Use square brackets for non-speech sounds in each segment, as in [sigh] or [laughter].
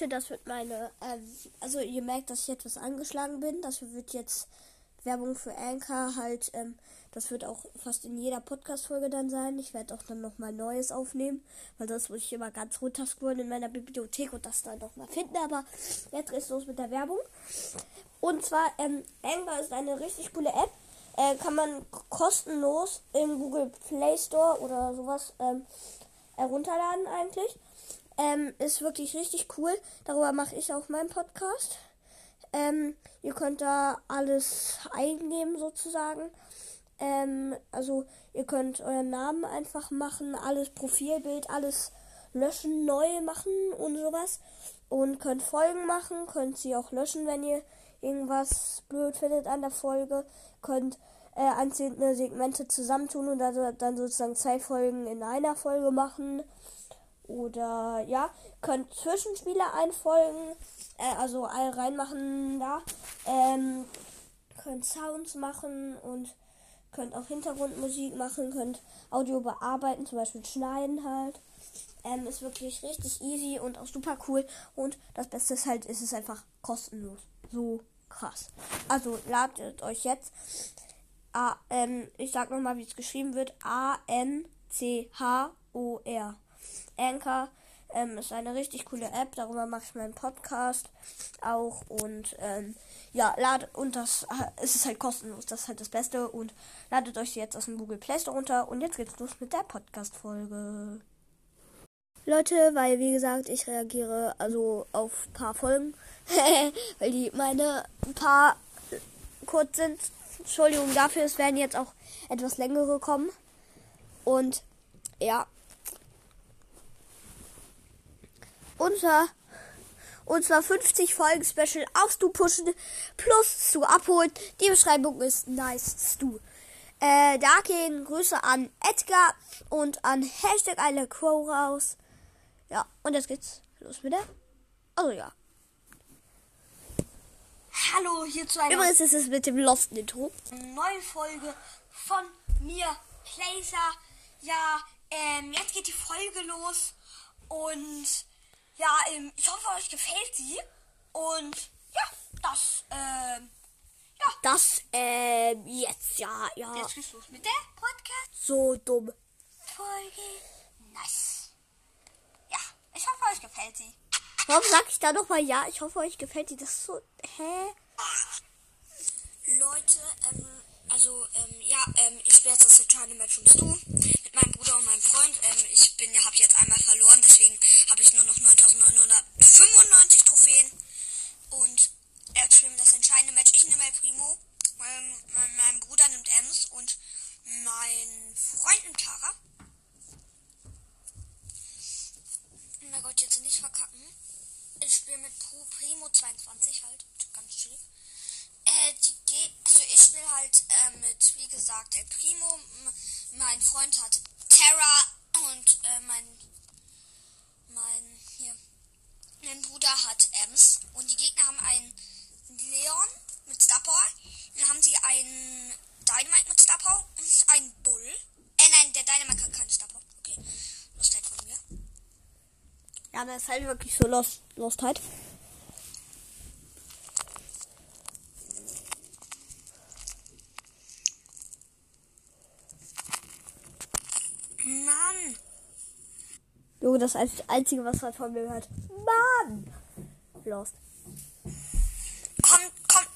Leute, das wird meine, ähm, also ihr merkt, dass ich etwas angeschlagen bin. Das wird jetzt Werbung für Anchor halt, ähm, das wird auch fast in jeder Podcast-Folge dann sein. Ich werde auch dann nochmal Neues aufnehmen, weil das muss ich immer ganz runterscrollen in meiner Bibliothek und das dann nochmal finden. Aber jetzt geht's los mit der Werbung. Und zwar, ähm, Anchor ist eine richtig coole App. Äh, kann man kostenlos im Google Play Store oder sowas ähm, herunterladen eigentlich. Ähm, ist wirklich richtig cool. Darüber mache ich auch meinen Podcast. Ähm, ihr könnt da alles eingeben sozusagen. Ähm, also ihr könnt euren Namen einfach machen, alles Profilbild, alles löschen, neu machen und sowas. Und könnt Folgen machen, könnt sie auch löschen, wenn ihr irgendwas blöd findet an der Folge. Könnt äh, einzelne Segmente zusammentun und also dann sozusagen zwei Folgen in einer Folge machen. Oder ja, könnt Zwischenspiele einfolgen, äh, also all reinmachen da. Ähm, könnt Sounds machen und könnt auch Hintergrundmusik machen, könnt Audio bearbeiten, zum Beispiel schneiden halt. Ähm, ist wirklich richtig easy und auch super cool. Und das Beste ist halt, ist es einfach kostenlos. So krass. Also ladet euch jetzt. A, ähm, ich sag nochmal, wie es geschrieben wird. A-N-C-H-O-R. Anchor ähm, ist eine richtig coole App. Darüber mache ich meinen Podcast auch. Und ähm, ja, ladet und das äh, ist halt kostenlos. Das ist halt das Beste. Und ladet euch jetzt aus dem Google Play Store runter. Und jetzt geht's los mit der Podcast-Folge. Leute, weil wie gesagt, ich reagiere also auf ein paar Folgen, [laughs] weil die meine ein paar kurz sind. Entschuldigung dafür, es werden jetzt auch etwas längere kommen. Und ja, unser unser 50 Folgen Special auf Stu pushen plus zu abholen. Die Beschreibung ist nice Stu. Äh, da gehen Grüße an Edgar und an Hashtag eine Crow raus. Ja, und jetzt geht's los mit der. Also ja. Hallo, hier zu einer Übrigens ist es mit dem Lost Intro. neuen Folge von mir, Placer. Ja, ähm, jetzt geht die Folge los und ja, ähm, ich hoffe, euch gefällt sie und ja, das, ähm, Das, ähm, jetzt, ja, ja. jetzt geht's los mit der Podcast. So dumm. Folge. Nice. Ja, ich hoffe, euch gefällt sie. Warum sag ich da nochmal ja? Ich hoffe, euch gefällt die. Das ist so. Hä? Leute, ähm, also, ähm, ja, ähm, ich spiele jetzt das kleine Match ums Du mit meinem Bruder und meinem Freund. Ähm, ich bin, ja, habe jetzt einmal verloren, deswegen habe ich nur noch 9995 Trophäen. Und er spielt das entscheidende Match. Ich nehme El Primo, mein, mein, mein Bruder nimmt Ems und mein Freund nimmt Tara. Oh mein Gott, jetzt nicht verkacken. Ich spiele mit Pro Primo 22 halt. Ganz chill. Äh, ich spiele halt äh, mit, wie gesagt, El Primo. Mein Freund hat Terra und äh, mein, mein, hier, mein Bruder hat Ems. Und die Gegner haben einen Leon mit Star. Dann haben sie einen Dynamite mit Star Power und einen Bull. Äh, nein, der Dynamite hat keinen Star Power. Okay, Lustheit von mir. Ja, das ist halt wirklich so Lost, Lost halt. Mann! Junge, das ist das Einzige, was man von mir hört. Mann! Lost. Komm, komm,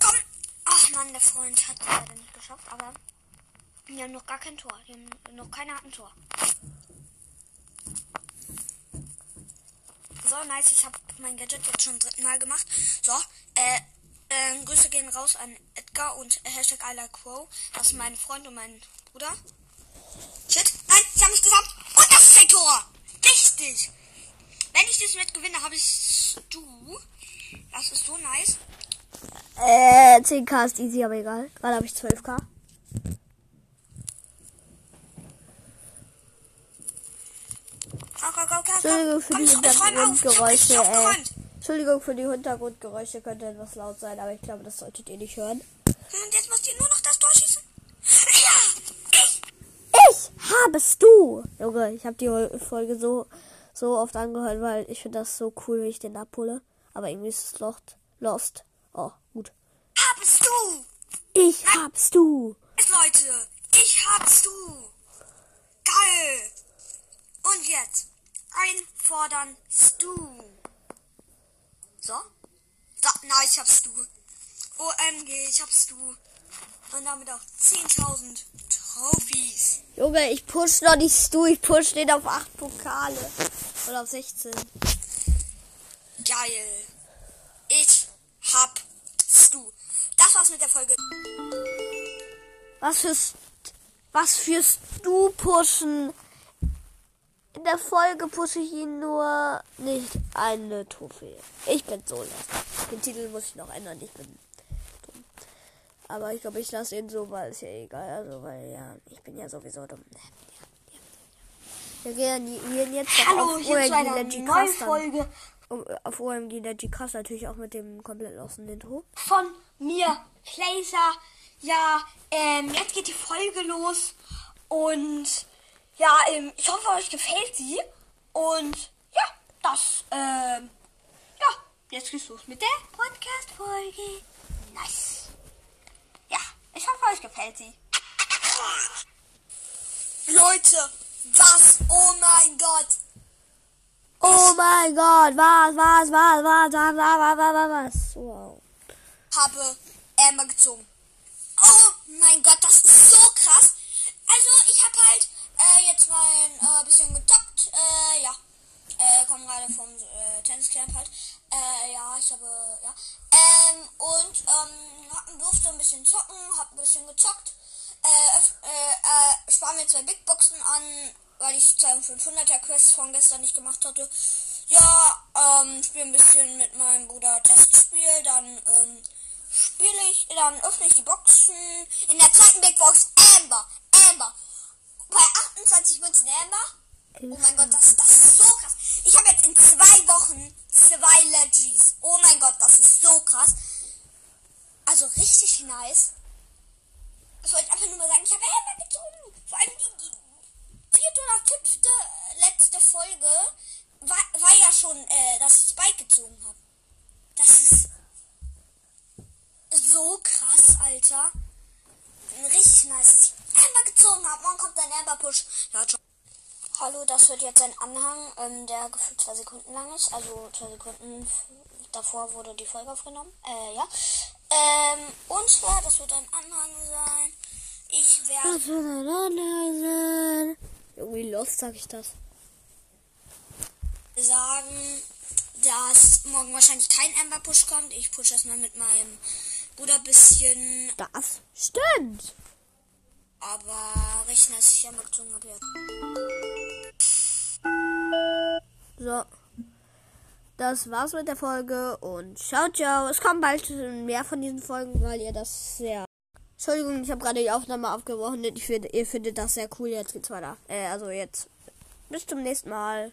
komm. Ach man, der Freund hat es leider nicht geschafft, aber die haben noch gar kein Tor. Die haben noch keiner hat ein Tor. So, nice. Ich habe mein Gadget jetzt schon dritten Mal gemacht. So, äh, äh, Grüße gehen raus an Edgar und Hashtag I like Crow. Das ist mein Freund und mein Bruder. Shit, nein, sie haben mich gesamt. Und das ist ein Tor. Richtig. Wenn ich das Match gewinne, habe ich du. Das ist so nice. Äh, 10k ist easy, aber egal. Gerade habe ich 12k. Go, go, go, go, Entschuldigung für Komm, die auf. Hintergrundgeräusche. Äh. Entschuldigung für die Hintergrundgeräusche. Könnte etwas laut sein, aber ich glaube, das solltet ihr nicht hören. Und jetzt müsst ihr nur noch das Tor schießen. Ja, ich. Ich habest du! Junge, ich habe die Folge so, so oft angehört, weil ich finde das so cool, wie ich den abhole. Aber irgendwie ist es lost. Lost. Oh, gut. Habst du! Ich hab's du! Leute, ich hab's du! Geil! Und jetzt einfordern Stu. So? Da, na, ich hab's du. OMG, ich hab's du. Und damit auch 10.000 Trophies. Junge, ich push noch nicht Stu, ich push den auf 8 Pokale. Oder auf 16. Geil. Ich hab Stu. Das war's mit der Folge. Was fürs. Was fürs Du pushen? In der Folge pushe ich ihn nur nicht eine Trophäe. Ich bin so lästig. Den Titel muss ich noch ändern. Ich bin. Aber ich glaube, ich lasse ihn so, weil es ja egal. Also, weil ja, ich bin ja sowieso dumm. Wir gehen jetzt Hallo, auf OMG neuen Legend Folge um, auf OMG Legend Cast natürlich auch mit dem komplett losen Intro. von mir, Placer. Ja, ähm, jetzt geht die Folge los und ja, ähm, ich hoffe, euch gefällt sie und ja, das, ähm, ja, jetzt geht's los mit der Podcast-Folge. Nice. Sie. Leute, was? Oh mein Gott. Oh mein Gott, was, was, was, was, was, was, was, was, was, wow. habe Amber gezogen. Oh mein Gott, das ist so krass. Also ich habe halt äh, jetzt mal ein äh, bisschen gezockt. Äh, ja, äh, komme gerade vom äh, Tenniscamp halt. Äh, ja, ich habe, ja. Ähm, und ähm, durfte ein bisschen zocken, hab ein bisschen gezockt. Äh, äh, äh, spar mir zwei Big Boxen an, weil ich 2500er Quest von gestern nicht gemacht hatte. Ja, ähm, spiele ein bisschen mit meinem Bruder Testspiel, dann ähm, spiele ich, dann öffne ich die Boxen. In der zweiten Big Box Amber, Amber. Bei 28 Münzen Amber. Oh mein Gott, das, das ist so krass. Ich habe jetzt in zwei Wochen zwei Legis. Oh mein Gott, das ist so krass. Also richtig nice. Ich wollte einfach nur mal sagen, ich habe Amber gezogen. Vor allem die, die vierte oder fünfte äh, letzte Folge war, war ja schon, äh, dass ich Spike gezogen habe. Das ist so krass, Alter. Richtig nice, ich Amber gezogen habe. Morgen kommt ein Amber-Push. Ja, ciao. Hallo, das wird jetzt ein Anhang, ähm, der gefühlt zwei Sekunden lang ist. Also zwei Sekunden davor wurde die Folge aufgenommen. Äh, ja. Ähm, und zwar, das wird ein Anhang sein. Ich werde Was für ein Anhang? Irgendwie lost, sag ich das. sagen, dass morgen wahrscheinlich kein Amber Push kommt. Ich push erstmal mit meinem Bruder bisschen. Das stimmt. Aber rechnen, dass ich Amber gezogen habe. Ja. So. Das war's mit der Folge und ciao, ciao. Es kommen bald mehr von diesen Folgen, weil ihr das sehr. Entschuldigung, ich habe gerade die Aufnahme abgebrochen. Ich finde, ihr findet das sehr cool. Jetzt geht's weiter. Äh, also jetzt. Bis zum nächsten Mal.